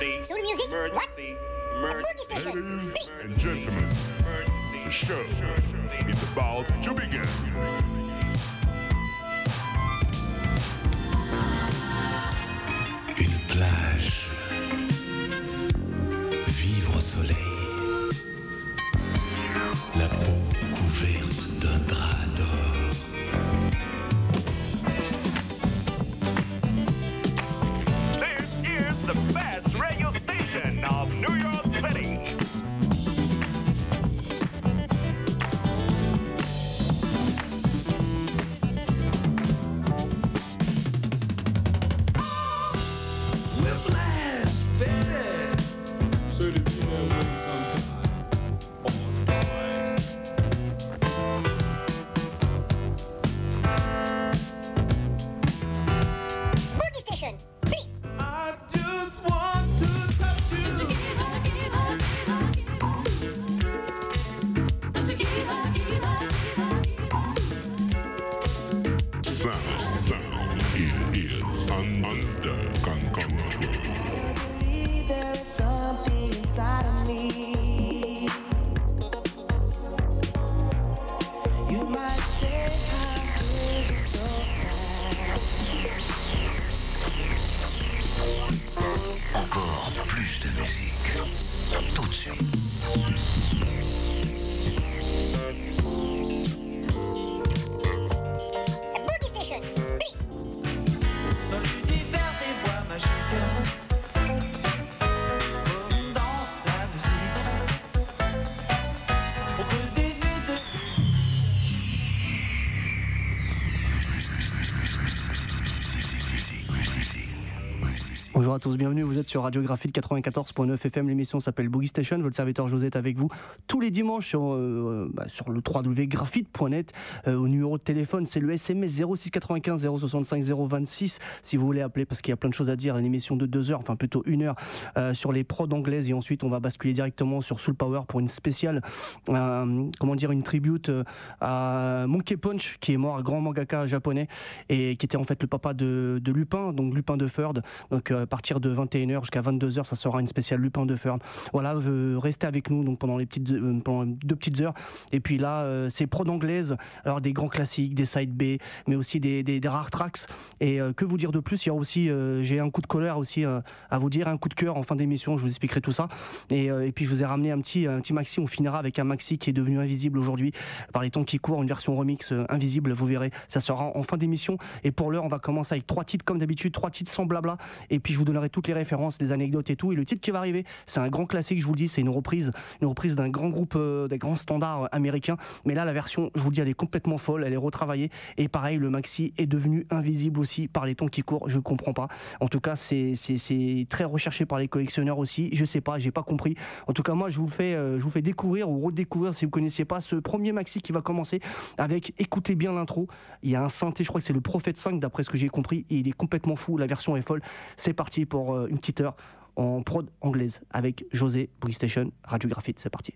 Emergency. Soul music? What? Emergency. Ladies Beat. and gentlemen, Emergency. the show is about to begin. Une plage. Bonjour à tous, bienvenue, vous êtes sur Radiographie de 94.9 FM, l'émission s'appelle Boogie Station, votre serviteur José est avec vous tous les dimanches sur, euh, bah, sur le www.graphite.net, euh, au numéro de téléphone c'est le SMS 0695 065 026 si vous voulez appeler parce qu'il y a plein de choses à dire, une émission de 2 heures, enfin plutôt une heure euh, sur les prods anglaises et ensuite on va basculer directement sur Soul Power pour une spéciale, euh, comment dire, une tribute à Monkey Punch qui est mort, un grand mangaka japonais et qui était en fait le papa de, de Lupin, donc Lupin de Ferd, donc à partir de 21h jusqu'à 22h, ça sera une spéciale Lupin de Fern. Voilà, euh, restez avec nous donc pendant les petites euh, pendant deux petites heures. Et puis là, euh, c'est prod anglaise, alors des grands classiques, des side B, mais aussi des, des, des rares tracks. Et que vous dire de plus? Il y a aussi, j'ai un coup de colère aussi à vous dire, un coup de cœur en fin d'émission. Je vous expliquerai tout ça. Et, et puis je vous ai ramené un petit un petit maxi. On finira avec un maxi qui est devenu invisible aujourd'hui par les temps qui courent, une version remix invisible. Vous verrez, ça sera en fin d'émission. Et pour l'heure, on va commencer avec trois titres comme d'habitude, trois titres sans blabla. Et puis je vous toutes les références, les anecdotes et tout. Et le titre qui va arriver, c'est un grand classique, je vous le dis, c'est une reprise, une reprise d'un grand groupe, euh, d'un grand standard euh, américain. Mais là, la version, je vous le dis, elle est complètement folle, elle est retravaillée. Et pareil, le maxi est devenu invisible aussi par les temps qui courent. Je comprends pas. En tout cas, c'est très recherché par les collectionneurs aussi. Je sais pas, j'ai pas compris. En tout cas, moi, je vous fais, euh, je vous fais découvrir ou redécouvrir si vous connaissiez pas ce premier maxi qui va commencer avec. Écoutez bien l'intro. Il y a un synthé, je crois que c'est le Prophète 5 d'après ce que j'ai compris. Il est complètement fou. La version est folle. C'est parti pour euh, une petite heure en prod anglaise avec José Boogie Station Radio Graphite. C'est parti.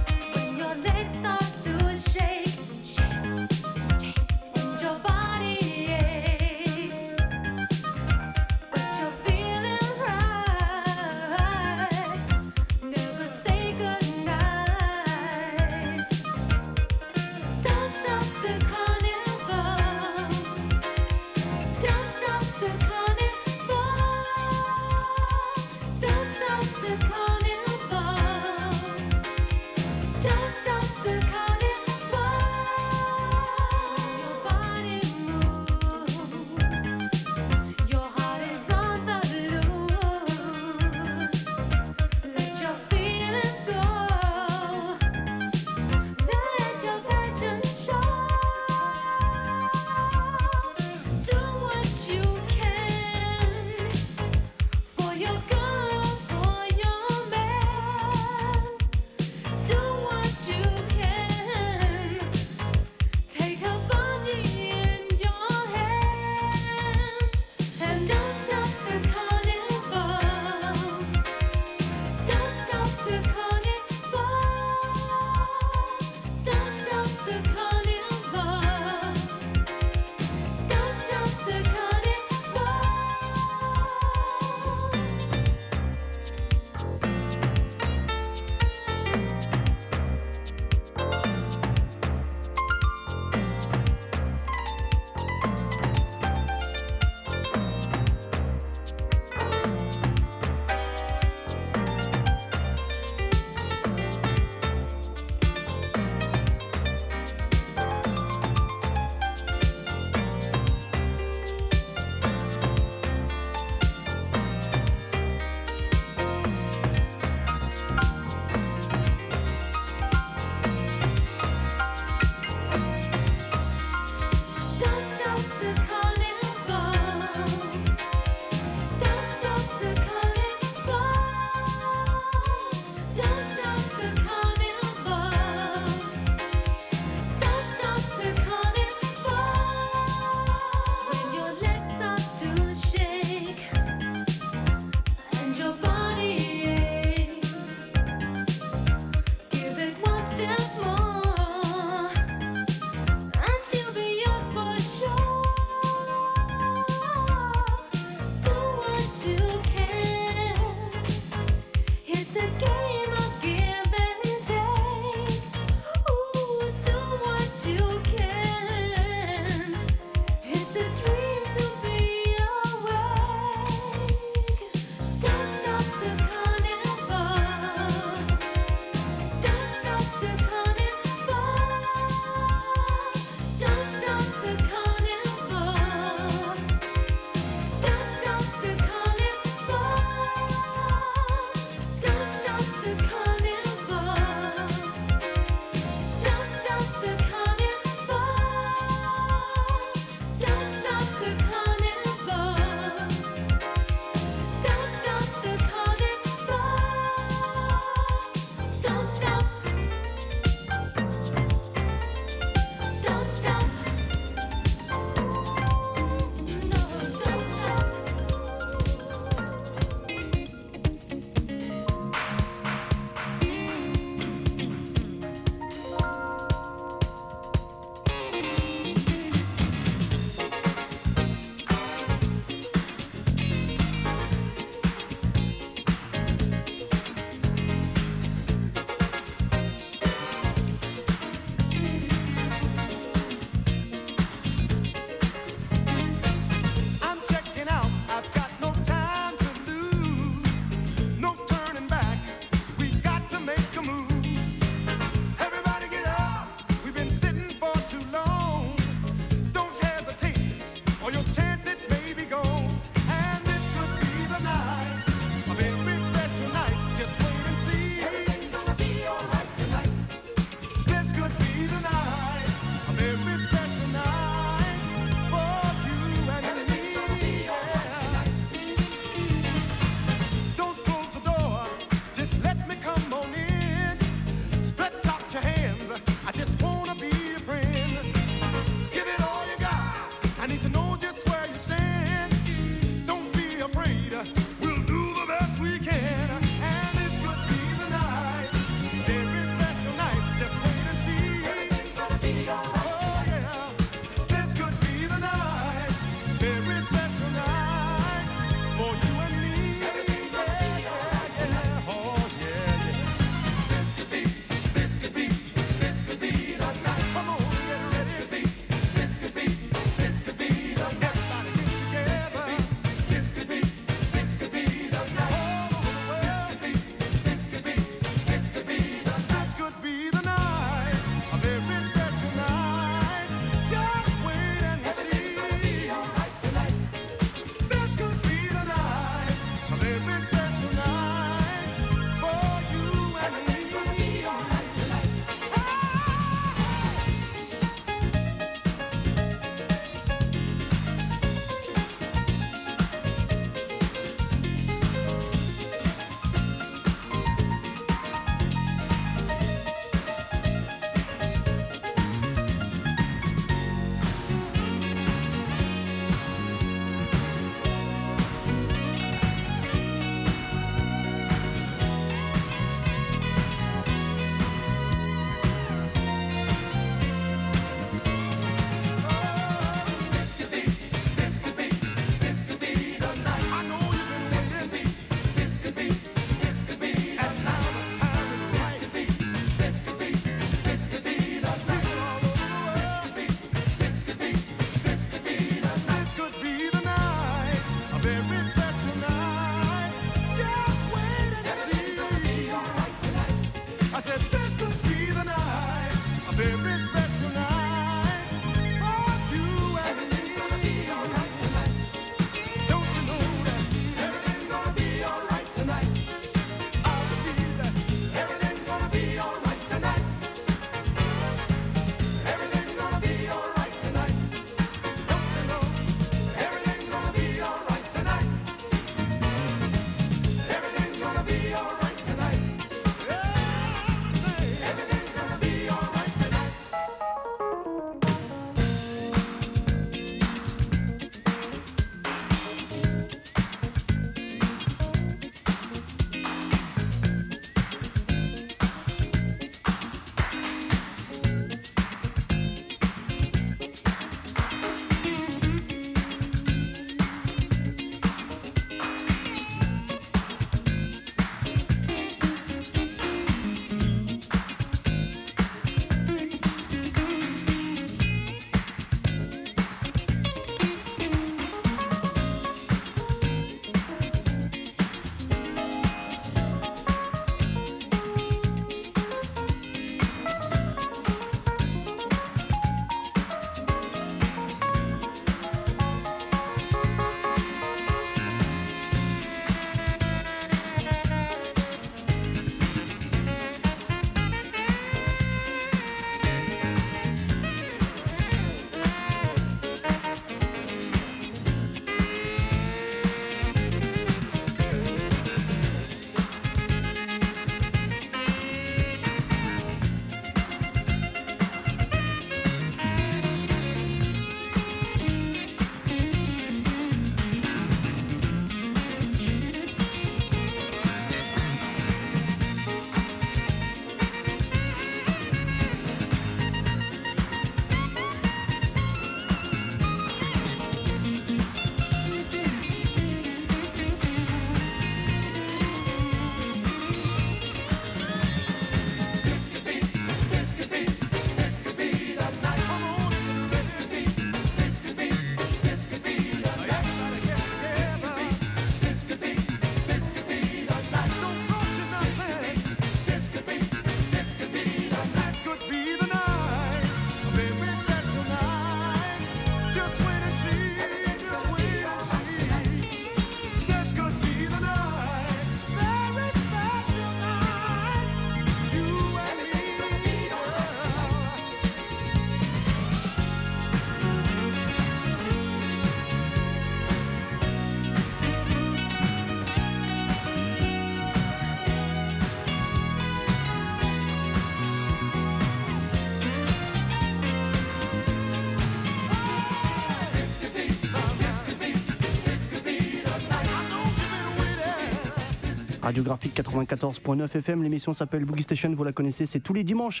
Radiographique 94.9 FM, l'émission s'appelle Boogie Station, vous la connaissez, c'est tous les dimanches.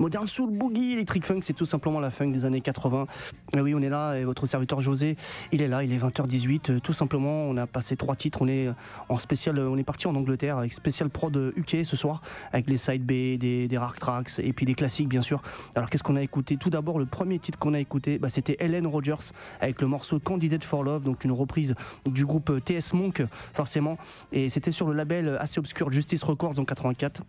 Modern Soul, Boogie, Electric Funk, c'est tout simplement la funk des années 80. Et oui, on est là, et votre serviteur José, il est là, il est 20h18, euh, tout simplement, on a passé trois titres, on est euh, en spécial, euh, on est parti en Angleterre avec spécial prod UK ce soir, avec les side B, des, des tracks, et puis des classiques bien sûr. Alors qu'est-ce qu'on a écouté? Tout d'abord, le premier titre qu'on a écouté, bah, c'était Helen Rogers avec le morceau Candidate for Love, donc une reprise du groupe TS Monk, forcément. Et c'était sur le label assez obscur Justice Records en 84.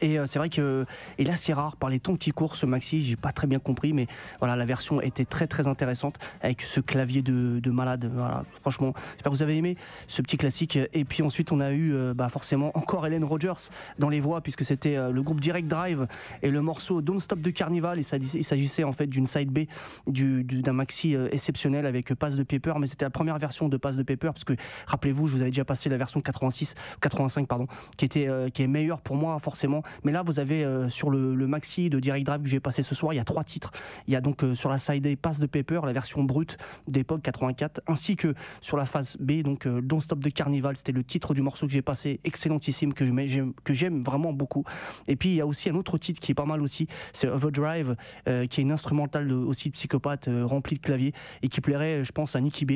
Et euh, c'est vrai que et là c'est rare par les temps qui courent ce maxi, j'ai pas très bien compris, mais voilà la version était très très intéressante avec ce clavier de, de malade. Voilà, franchement, j'espère que vous avez aimé ce petit classique. Et puis ensuite on a eu euh, bah, forcément encore Helen Rogers dans les voix puisque c'était euh, le groupe Direct Drive et le morceau Don't Stop de Carnival. Il s'agissait en fait d'une side B du- du- d'un maxi exceptionnel avec Pass de Paper, mais c'était la première version de Pass de Paper parce que rappelez-vous, je vous avais déjà passé la version 86, 85 pardon, qui était qui est meilleure pour moi forcément. Mais là, vous avez euh, sur le, maxi de Direct Drive que j'ai passé ce soir, il y a trois titres. Il y a donc euh, sur la side A Pass de Paper, la version brute d'époque 84, ainsi que sur la phase B, donc euh, Don't Stop de Carnival, c'était le titre du morceau que j'ai passé, excellentissime, que j'aime- vraiment beaucoup. Et puis il y a aussi un autre titre qui est pas mal aussi, c'est Overdrive, qui est une instrumentale aussi psychopathe remplie de claviers et qui plairait, je pense, à Nicky B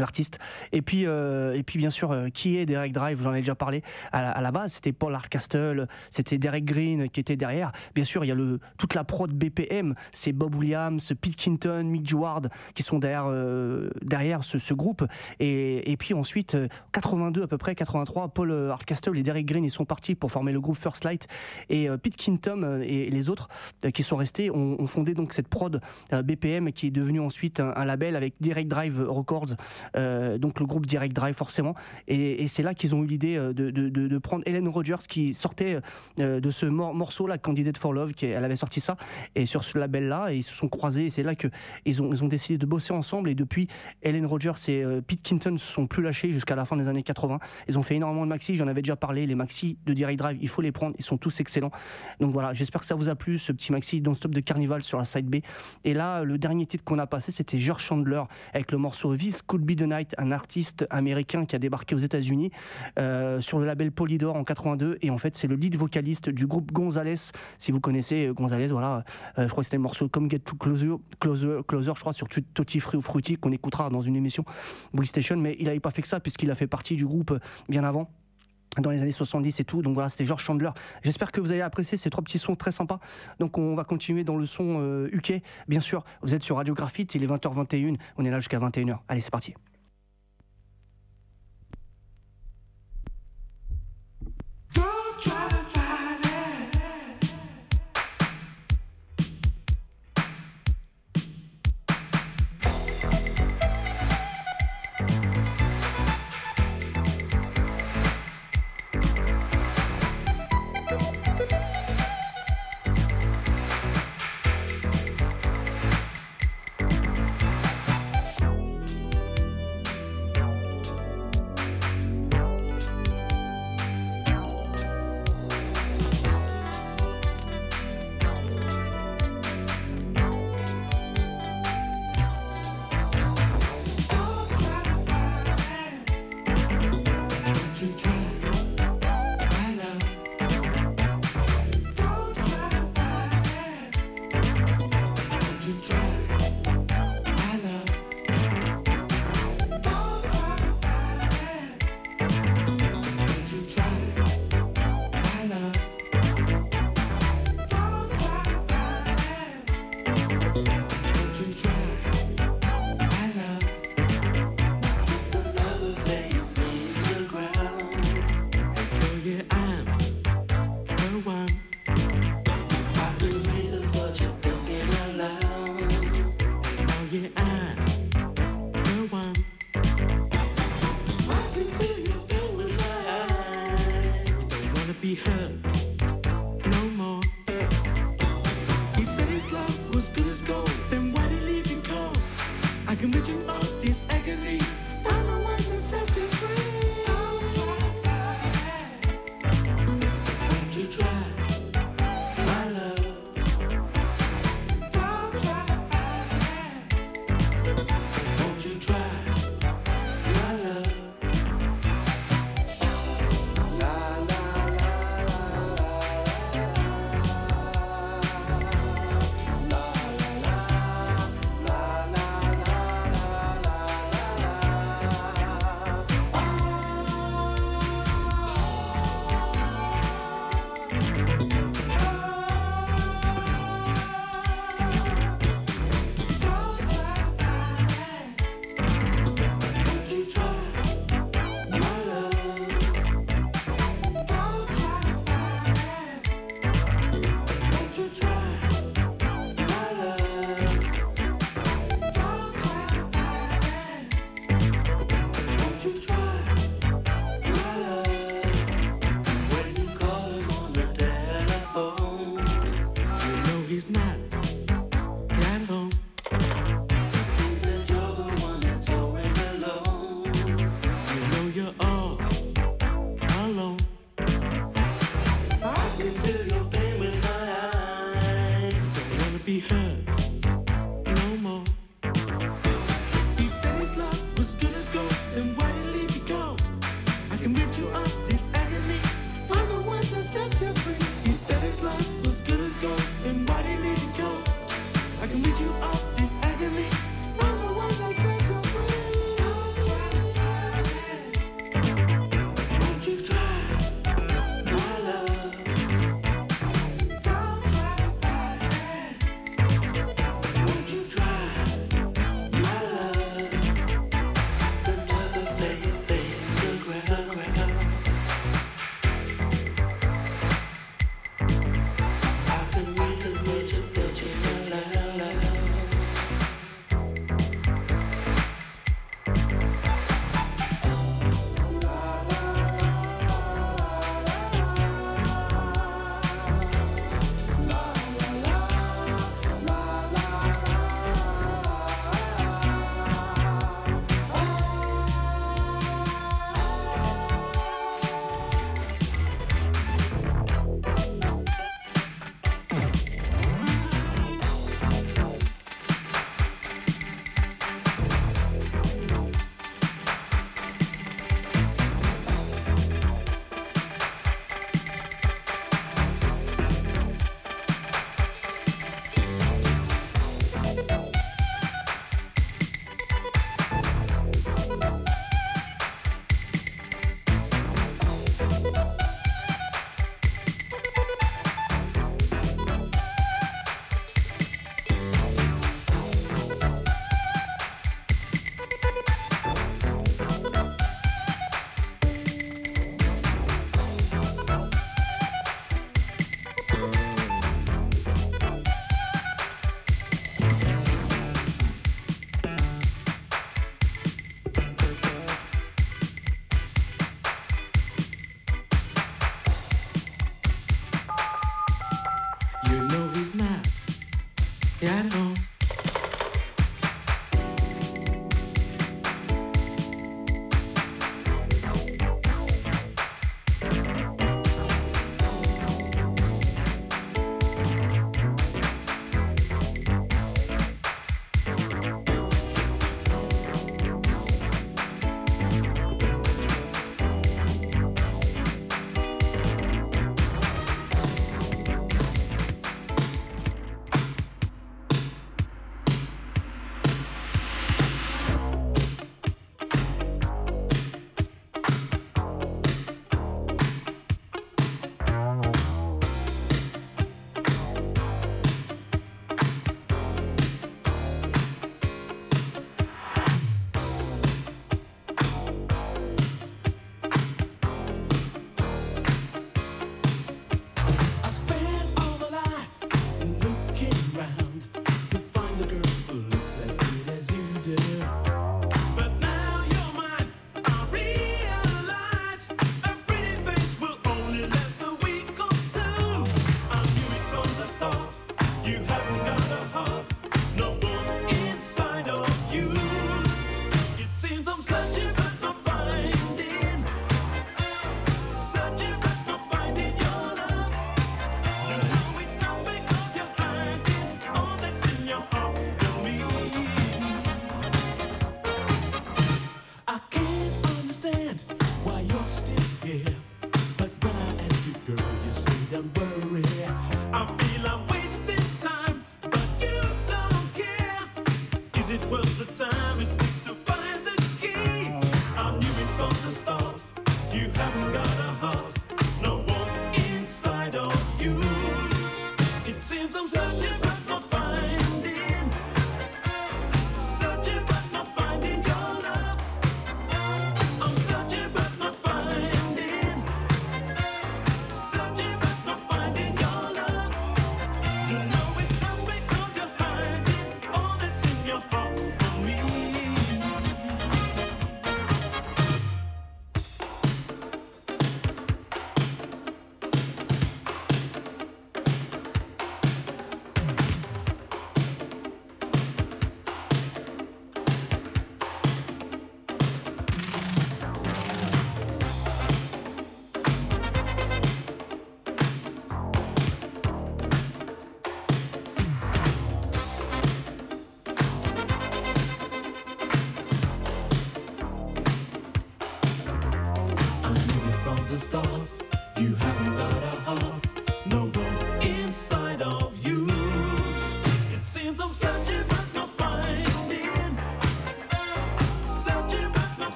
l'artiste. Et puis euh, et puis bien sûr euh, qui est Derek Drive j'en ai déjà parlé à la, base. C'était Paul Hardcastle c'était Derek Green qui était derrière. Bien sûr il y a le toute la prod BPM c'est Bob Williams Pete Kinton Mick Ward qui sont derrière euh, derrière ce, groupe. Et, et puis ensuite euh, 82 à peu près 83 Paul Hardcastle et Derek Green ils sont partis pour former le groupe First Light. Et Pete Kinton et les autres qui sont restés ont, fondé donc cette prod BPM qui est devenue ensuite un, label avec Direct Drive Records euh, donc le groupe Direct Drive forcément. Et, c'est là qu'ils ont eu l'idée euh, de, de- prendre Helen Rogers qui sortait euh, de ce mor- morceau là Candidate for Love qui elle avait sorti ça et sur ce label là ils se sont croisés et c'est là que ils ont, ils ont décidé de bosser ensemble. Et depuis Helen Rogers et Pete Kinton se sont plus lâchés jusqu'à la fin des années 80 ils ont fait énormément de maxi j'en avais déjà parlé les maxi de Direct Drive il faut les prendre ils sont tous excellents. Donc voilà j'espère que ça vous a plu ce petit maxi Don't Stop de Carnival sur la side B. Et là le dernier titre qu'on a passé c'était George Chandler avec le morceau This Could Be the Night un artiste américain qui a débarqué aux États-Unis euh, sur le label Polydor en 82 et en fait c'est le lead vocaliste du groupe Gonzalez. Si vous connaissez euh, Gonzalez voilà euh, je crois que c'était le morceau Come Get to Closer Closer, Closer je crois sur Tut- Tutti ou Fruity qu'on écoutera dans une émission Station. Mais il n'avait pas fait que ça puisqu'il a fait partie du groupe bien avant dans les années 70 et tout. Donc voilà, c'était George Chandler. J'espère que vous avez apprécié ces trois petits sons très sympas. Donc on va continuer dans le son euh, UK. Bien sûr, vous êtes sur Radio Graphite, il est 20h21. On est là jusqu'à 21h. Allez, c'est parti.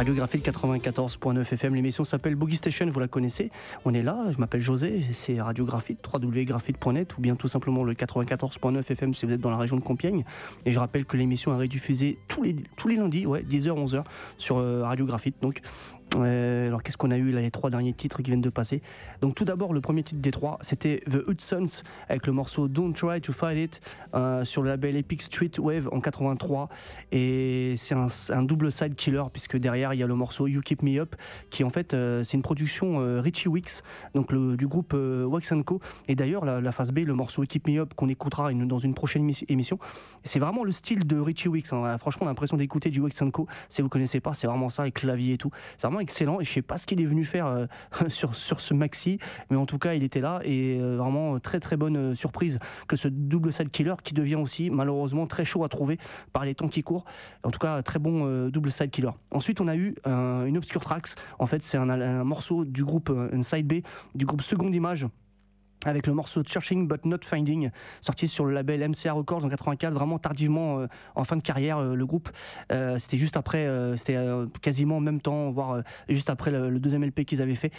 Radiographie 94.9 FM. L'émission s'appelle Boogie Station, vous la connaissez. On est là, je m'appelle José, c'est Radiographie, www.graphite.net ou bien tout simplement le 94.9 FM si vous êtes dans la région de Compiègne. Et je rappelle que l'émission est rediffusée tous les, lundis, ouais, 10h, 11h sur euh, Radiographite. Donc, euh, alors qu'est-ce qu'on a eu là, les trois derniers titres qui viennent de passer? Donc tout d'abord, le premier titre des trois, c'était The Hudsons avec le morceau Don't Try to Fight It euh, sur le label Epic Street Wave en 83. Et c'est un, double side killer puisque derrière il y a le morceau You Keep Me Up qui en fait euh, c'est une production Richie Wicks, donc du groupe Wax Co. Et d'ailleurs la, la phase B, le morceau Keep Me Up qu'on écoutera dans une prochaine émi- émission, c'est vraiment le style de Richie Wicks. hein. Franchement, l'impression d'écouter du Wax Co. Si vous connaissez pas, c'est vraiment ça, avec clavier et tout. C'est vraiment excellent. Et je sais pas ce qu'il est venu faire euh, sur, ce maxi, mais en tout cas, il était là et euh, vraiment euh, très très bonne surprise que ce double side killer qui devient aussi malheureusement très chaud à trouver par les temps qui courent. En tout cas, très bon double side killer. Ensuite, on a eu une obscure tracks. En fait, c'est un, morceau du groupe, side B du groupe Seconde Image avec le morceau Searching But Not Finding, sorti sur le label MCA Records en 84, vraiment tardivement euh, en fin de carrière, euh, le groupe. Euh, c'était juste après, c'était quasiment en même temps, voire juste après le, deuxième LP qu'ils avaient fait.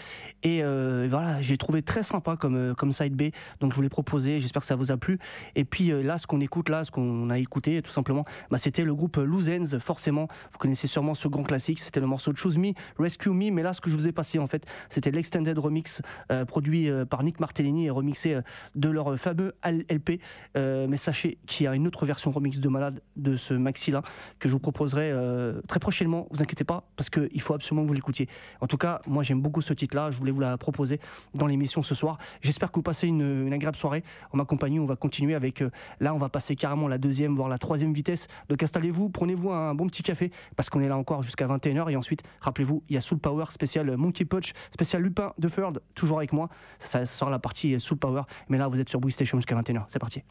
Et voilà, j'ai trouvé très sympa comme, comme side B, donc je vous l'ai proposé, j'espère que ça vous a plu. Et puis là, ce qu'on écoute là, ce qu'on a écouté tout simplement, bah, c'était le groupe Loose Ends, forcément. Vous connaissez sûrement ce grand classique, c'était le morceau Choose Me, Rescue Me, mais là, ce que je vous ai passé en fait, c'était l'extended remix produit par Nick Martellini et remixé euh, de leur fameux LP. Euh, mais sachez qu'il y a une autre version remix de malade de ce maxi là que je vous proposerai euh, très prochainement. Vous inquiétez pas parce qu'il faut absolument que vous l'écoutiez. En tout cas, moi j'aime beaucoup ce titre là. Je voulais vous la proposer dans l'émission ce soir. J'espère que vous passez une, agréable soirée en ma compagnie. On va continuer avec là, on va passer carrément la deuxième voire la troisième vitesse. Donc installez-vous, prenez-vous un bon petit café parce qu'on est là encore jusqu'à 21h et ensuite rappelez-vous, il y a Soul Power spécial Monkey Punch, spécial Lupin de Ferd toujours avec moi. Ça sort la partie Soul Power. Mais là, vous êtes sur Boogie Station jusqu'à 21h. C'est parti.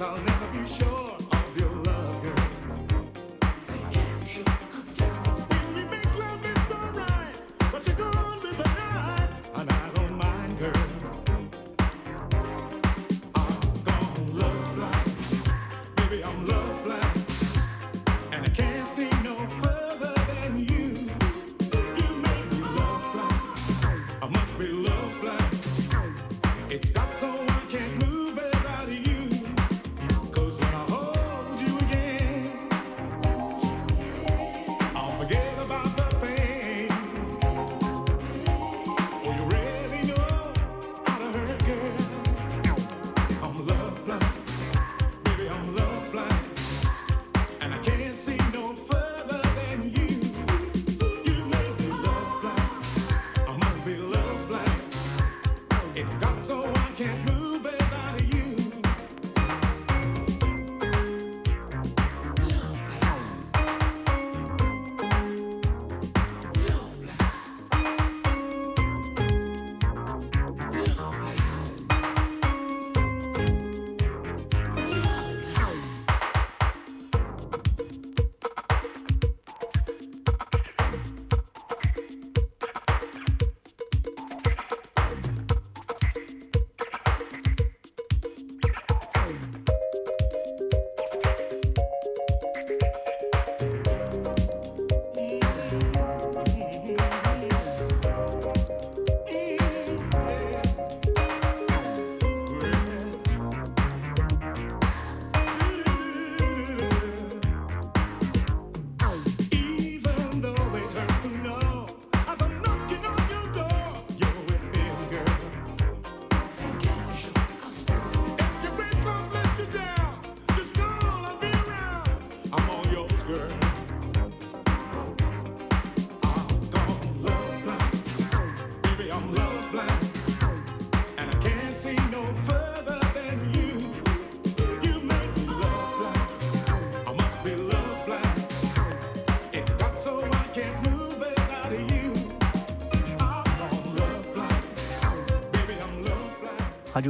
I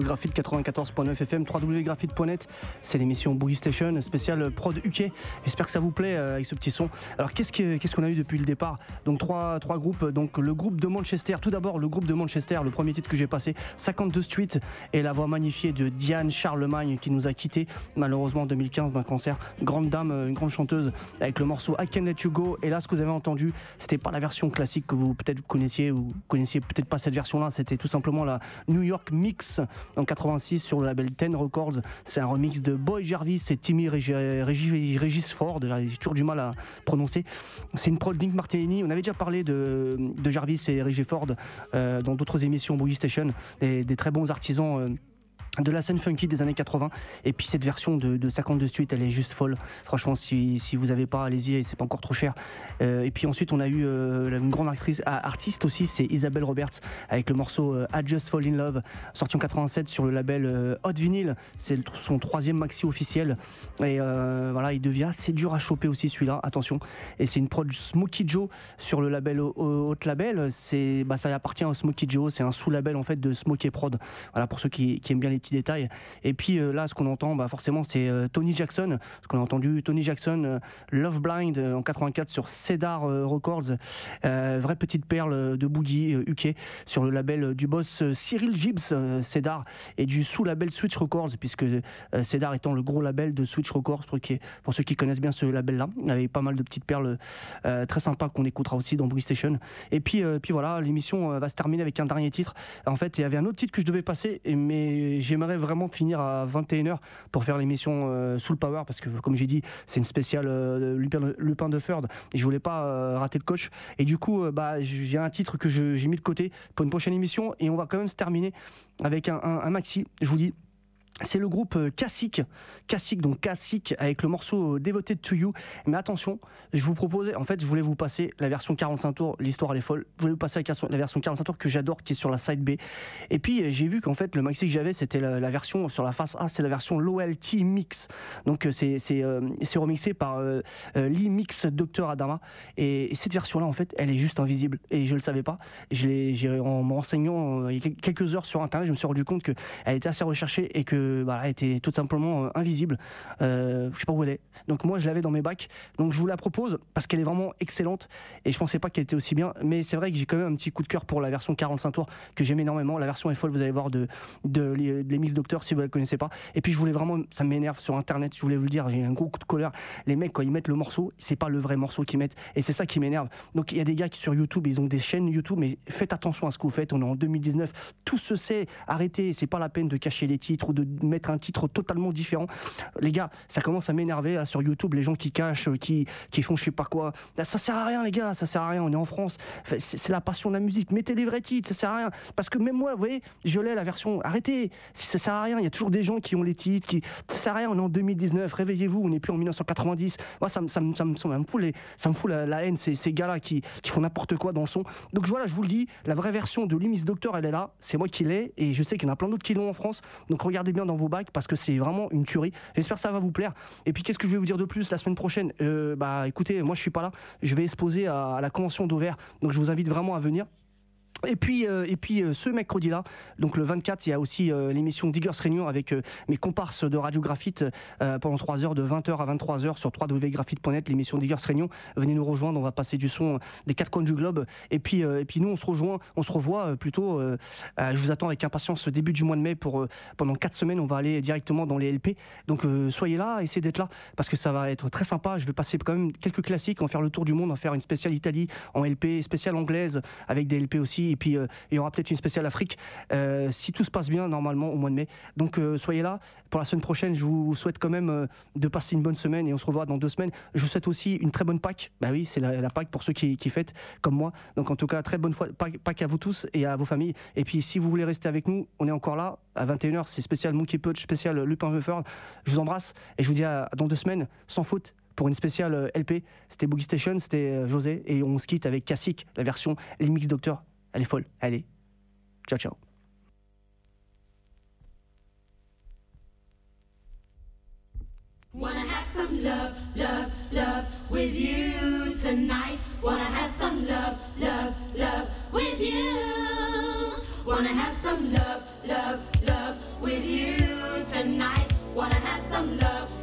Graphite 94.9 FM, www.graphite.net. C'est l'émission Boogie Station, spéciale prod UK. J'espère que ça vous plaît euh, avec ce petit son. Alors qu'est-ce que- qu'est-ce qu'on a eu depuis le départ? Donc trois, trois groupes. Donc le groupe de Manchester. Tout d'abord le groupe de Manchester, le premier titre que j'ai passé, 52 Street, et la voix magnifiée de Diane Charlemagne qui nous a quittés malheureusement en 2015 d'un cancer. Grande dame, euh, une grande chanteuse avec le morceau I Can Let You Go. Et là, ce que vous avez entendu, c'était pas la version classique que vous peut-être connaissiez ou connaissiez peut-être pas cette version-là. C'était tout simplement la New York Mix en 86 sur le label Ten Records. C'est un remix de Boy Jarvis et Timmy Regis Ford. J'ai toujours du mal à prononcer. C'est une prod Link Martini. On avait déjà parlé de, Jarvis et Regis Ford euh, dans d'autres émissions Boogie Station. Des, des très bons artisans. euh, de la scène funky des années 80 et puis cette version de, de 52 Street elle est juste folle. Franchement si, si vous n'avez pas allez-y c'est pas encore trop cher. Euh, et puis ensuite on a eu euh, une grande actrice, ah, artiste aussi c'est Isabelle Roberts avec le morceau euh, I Just Fall in Love sorti en 87 sur le label euh, Hot Vinyl. C'est son troisième maxi officiel. Et voilà il devient assez dur à choper aussi celui-là attention. Et c'est une prod Smokey Joe sur le label Hot Label. Bah, ça appartient à Smokey Joe c'est un sous-label en fait de Smokey Prod. Voilà pour ceux qui, qui aiment bien les détails. Et puis euh, là ce qu'on entend bah, forcément c'est euh, Tony Jackson. Ce qu'on a entendu Tony Jackson euh, Love Blind en 84 sur Cedar Records. Vraie petite perle de boogie UK sur le label du boss Cyril Gibbs Cedar et du sous-label Switch Records puisque Cedar étant le gros label de Switch Records pour, ceux qui connaissent bien ce label là il y avait pas mal de petites perles très sympas qu'on écoutera aussi dans Boogie Station. Et puis, puis voilà l'émission va se terminer avec un dernier titre. En fait il y avait un autre titre que je devais passer mais j'aimerais vraiment finir à 21h pour faire l'émission euh, Soul Power parce que comme j'ai dit c'est une spéciale euh, Lupin, de Third et je voulais pas euh, rater le coach. Et du coup euh, bah, j'ai un titre que j'ai mis de côté pour une prochaine émission et on va quand même se terminer avec un maxi. Je vous dis C'est le groupe euh, Classic, Classic donc Classic avec le morceau euh, Devoted to You. Mais attention, je vous proposais, en fait, je voulais vous passer la version 45 tours. L'histoire elle est folle. Je voulais vous passer la version- la version 45 tours que j'adore, qui est sur la side B. Et puis euh, j'ai vu qu'en fait le maxi que j'avais, c'était la, version sur la face A, c'est la version l'OLT Mix. Donc c'est c'est remixé par Lee Mix Dr Adama. Et, et cette version-là, en fait, elle est juste invisible. Et je le savais pas. Je en me renseignant il y a quel- quelques heures sur Internet, je me suis rendu compte que elle était assez recherchée et que était tout simplement euh, invisible. Euh, je sais pas où elle est. Donc moi, je l'avais dans mes bacs. Donc je vous la propose parce qu'elle est vraiment excellente. Et je pensais pas qu'elle était aussi bien. Mais c'est vrai que j'ai quand même un petit coup de cœur pour la version 45 tours que j'aime énormément. La version est folle, vous allez voir de, de, de les Mix Doctor si vous la connaissez pas. Et puis je voulais vraiment, ça m'énerve sur Internet. Je voulais vous le dire, j'ai un gros coup de colère. Les mecs, quand ils mettent le morceau, c'est pas le vrai morceau qu'ils mettent. Et c'est ça qui m'énerve. Donc il y a des gars qui sur YouTube, ils ont des chaînes YouTube, mais faites attention à ce que vous faites. On est en 2019, tout se sait. Arrêtez, c'est pas la peine de cacher les titres ou de mettre un titre totalement différent. Les gars, ça commence à m'énerver sur YouTube, les gens qui cachent, qui, qui font je sais pas quoi. Là, ça sert à rien, les gars, ça sert à rien. On est en France, c'est la passion de la musique. Mettez les vrais titres, ça sert à rien. Parce que même moi, vous voyez, je l'ai la version. Arrêtez, ça sert à rien. Il y a toujours des gens qui ont les titres, qui. Ça sert à rien. On est en 2019. Réveillez-vous. On n'est plus en 1990. Moi, ça ça ça ça me fout, ça me fout la, haine. Ces, ces gars-là qui, qui font n'importe quoi dans le son. Donc voilà, je vous le dis, la vraie version de Limis Doctor, elle est là. C'est moi qui l'ai. Et je sais qu'il y en a plein d'autres qui l'ont en France. Donc regardez bien dans vos bacs parce que c'est vraiment une tuerie. J'espère que ça va vous plaire. Et puis qu'est-ce que je vais vous dire de plus la semaine prochaine? Euh, Bah écoutez, moi je suis pas là. Je vais exposer à, à la convention d'Auvert. Donc je vous invite vraiment à venir. Et puis, euh, et puis euh, ce mercredi-là, donc le 24, il y a aussi euh, l'émission Diggers Réunion avec mes comparses de Radio Graphite pendant 3 heures, de 20h à 23h sur www.graphite.net, l'émission Diggers Réunion. Venez nous rejoindre, on va passer du son des quatre coins du globe. Et puis, et puis nous, on se rejoint, on se revoit plutôt. je vous attends avec impatience ce début du mois de mai pour pendant 4 semaines, on va aller directement dans les LP. Donc soyez là, essayez d'être là parce que ça va être très sympa. Je vais passer quand même quelques classiques, va faire le tour du monde, on va faire une spéciale Italie en LP, spéciale anglaise avec des LP aussi. Et puis euh, il y aura peut-être une spéciale Afrique euh, si tout se passe bien normalement au mois de mai. Donc euh, soyez là. Pour la semaine prochaine, je vous souhaite quand même de passer une bonne semaine et on se revoit dans deux semaines. Je vous souhaite aussi une très bonne Pâques. Bah oui, c'est la, la Pâques pour ceux qui, qui fêtent comme moi. Donc en tout cas, très bonne fois, Pâques, à vous tous et à vos familles. Et puis si vous voulez rester avec nous, on est encore là à 21h. C'est spécial Monkey Punch, spécial Lupin Buffer. Je vous embrasse et je vous dis à dans deux semaines, sans faute pour une spéciale LP. C'était Boogie Station, c'était José, et on se quitte avec Classic, la version Limix Doctor. Elle est folle. Allez. Ciao, ciao. Wanna have some love, love, love with you tonight. Wanna have some love, love, love with you. Wanna have some love, love, love with you tonight. Wanna have some love.